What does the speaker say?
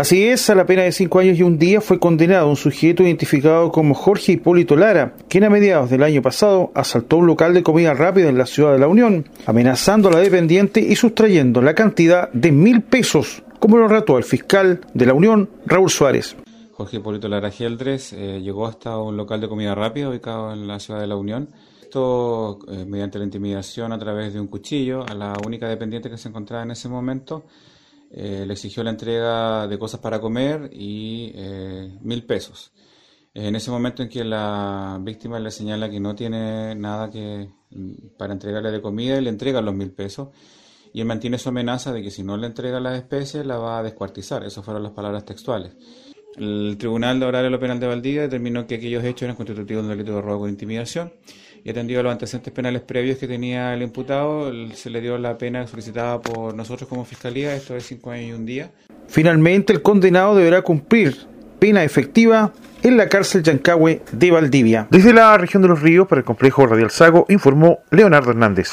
Así es, a la pena de cinco años y un día fue condenado un sujeto identificado como Jorge Hipólito Lara, quien a mediados del año pasado asaltó un local de comida rápida en la ciudad de La Unión, amenazando a la dependiente y sustrayendo la cantidad de mil pesos, como lo rató el fiscal de La Unión, Raúl Suárez. Jorge Hipólito Lara Geldres eh, llegó hasta un local de comida rápida ubicado en la ciudad de La Unión. Esto eh, mediante la intimidación a través de un cuchillo a la única dependiente que se encontraba en ese momento eh, le exigió la entrega de cosas para comer y eh, mil pesos. En ese momento en que la víctima le señala que no tiene nada que mm, para entregarle de comida y le entrega los mil pesos y él mantiene su amenaza de que si no le entrega las especies la va a descuartizar. Esas fueron las palabras textuales. El Tribunal de Horario Penal de Valdivia determinó que aquellos hechos eran constitutivos de un delito de robo con intimidación y atendido a los antecedentes penales previos que tenía el imputado, se le dio la pena solicitada por nosotros como Fiscalía, esto es cinco años y un día. Finalmente, el condenado deberá cumplir pena efectiva en la cárcel Yancahue de Valdivia. Desde la región de los ríos, para el complejo Radial Sago, informó Leonardo Hernández.